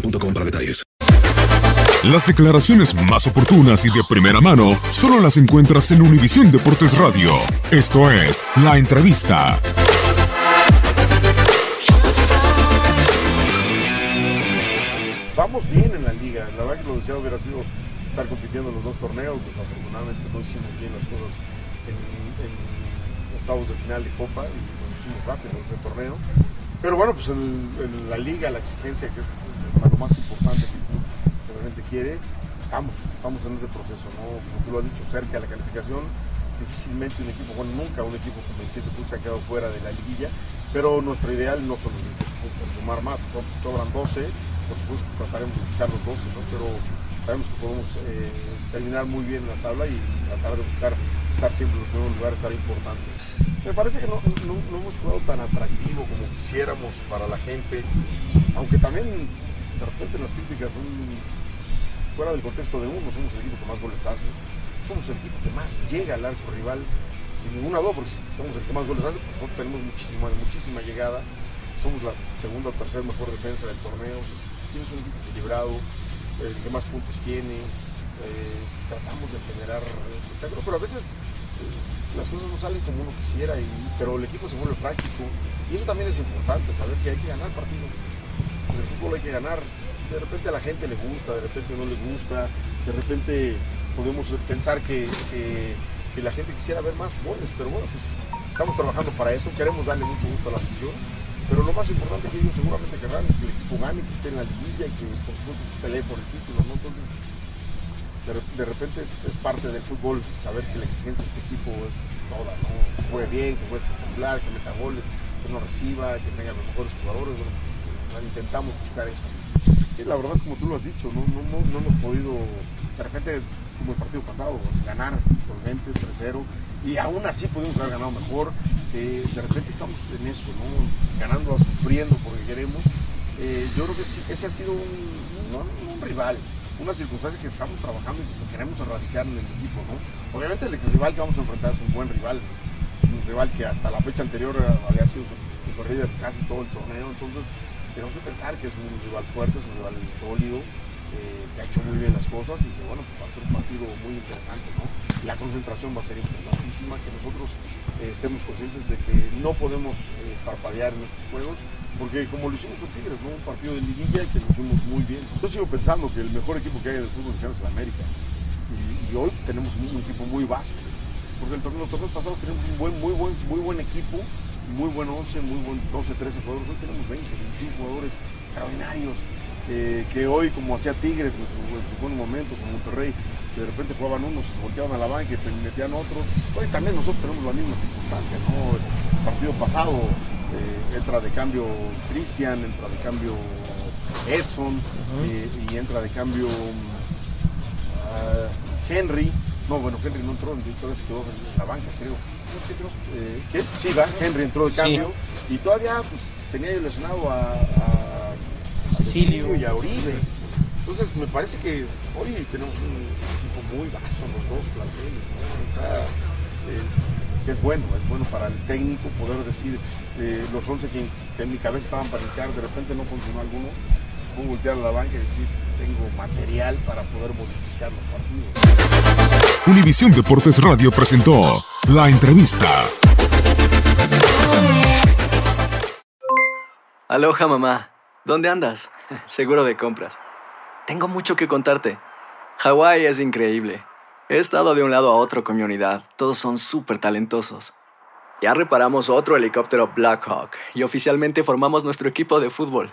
boostmobile.com para detalles. Las declaraciones más oportunas y de primera mano solo las encuentras en Univisión Deportes Radio. Esto es La Entrevista. Vamos bien en la liga. La verdad que lo deseado hubiera sido estar compitiendo en los dos torneos. Desafortunadamente no hicimos bien las cosas en, octavos de final de Copa y nos fuimos rápido en ese torneo. Pero bueno, pues en, en la liga, la exigencia que es lo más importante que el club realmente quiere, estamos, estamos en ese proceso, ¿no? Como tú lo has dicho, cerca de la calificación. Difícilmente un equipo, bueno, nunca un equipo con 27 puntos se ha quedado fuera de la liguilla, pero nuestro ideal no son los 27 puntos, sumar más, pues, so- sobran 12, por supuesto trataremos de buscar los 12, ¿no? Pero sabemos que podemos eh, terminar muy bien en la tabla y tratar de buscar estar siempre en los primeros lugares será importante. Me parece que no- no hemos jugado tan atractivo como quisiéramos para la gente, aunque también de repente las críticas son fuera del contexto de uno, somos el equipo que más goles hace, somos el equipo que más llega al arco rival, sin ninguna duda, porque somos el que más goles hace, pues tenemos muchísima, muchísima llegada, somos la segunda o tercera mejor defensa del torneo, tienes un equipo equilibrado, el que más puntos tiene, eh, tratamos de generar espectáculo, pero a veces eh, las cosas no salen como uno quisiera, pero el equipo se vuelve práctico, y eso también es importante, saber que hay que ganar partidos, el fútbol hay que ganar, de repente a la gente le gusta, de repente no le gusta, de repente podemos pensar que, que- la gente quisiera ver más goles, pero bueno, pues estamos trabajando para eso, queremos darle mucho gusto a la afición, pero lo más importante que ellos seguramente querrán es que el equipo gane, que esté en la liguilla y que por supuesto pelee por el título, ¿no? Entonces, de, re- de repente es, es parte del fútbol saber que la exigencia de este equipo es toda, ¿no? Que juegue bien, que juegue espectacular, que meta goles, que no reciba, que tenga los mejores jugadores, bueno, intentamos buscar eso. Y la verdad es como tú lo has dicho, no, no, no, no hemos podido, de repente, como el partido pasado, ganar solvente 3-0 y aún así pudimos haber ganado mejor. Eh, de repente estamos en eso, ¿no? ganando, sufriendo porque queremos. Eh, yo creo que sí, ese ha sido un, no, un rival, una circunstancia que estamos trabajando y que queremos erradicar en el equipo. ¿no? Obviamente el rival que vamos a enfrentar es un buen rival, es un rival que hasta la fecha anterior había sido super líder casi todo el torneo, entonces tenemos que pensar que es un rival fuerte, es un rival sólido, eh, que ha hecho muy bien las cosas y que bueno, pues va a ser un partido muy interesante, ¿no? La concentración va a ser importantísima, que nosotros eh, estemos conscientes de que no podemos eh, parpadear en estos juegos, porque como lo hicimos con Tigres, ¿no? Un partido de liguilla y que lo hicimos muy bien. Yo sigo pensando que el mejor equipo que hay en el fútbol mexicano es el América. Y, hoy tenemos un, equipo muy vasto. Porque en los torneos pasados teníamos un buen, muy buen, muy buen equipo, muy buen 11, muy buen 12, 13 jugadores. Hoy tenemos 20, 21 jugadores extraordinarios. eh, que hoy como hacía Tigres en, sus buenos momentos, o Monterrey, que de repente jugaban unos se volteaban a la banca y metían otros. Hoy también nosotros tenemos la misma circunstancia, ¿no? El partido pasado eh, entra de cambio Cristian, entra de cambio Edson eh, y entra de cambio ah, Henry. No, bueno, Henry no entró, todavía se quedó en la banca, creo. ¿Qué? Sí, va, Henry entró de cambio y todavía pues, tenía lesionado a, a, Cecilio y a Uribe. Entonces me parece que hoy tenemos un equipo muy vasto en los dos planteles, ¿no? O sea, eh, que es bueno, es bueno para el técnico poder decir eh, los 11 que, en mi cabeza estaban para iniciar, de repente no funcionó alguno, pues puedo voltear a la banca y decir tengo material para poder modificar los partidos. Univisión Deportes Radio presentó la entrevista. Aloha mamá, ¿dónde andas? Seguro de compras. Tengo mucho que contarte. Hawái es increíble. He estado de un lado a otro con mi unidad. Todos son súper talentosos. Ya reparamos otro helicóptero Blackhawk y oficialmente formamos nuestro equipo de fútbol.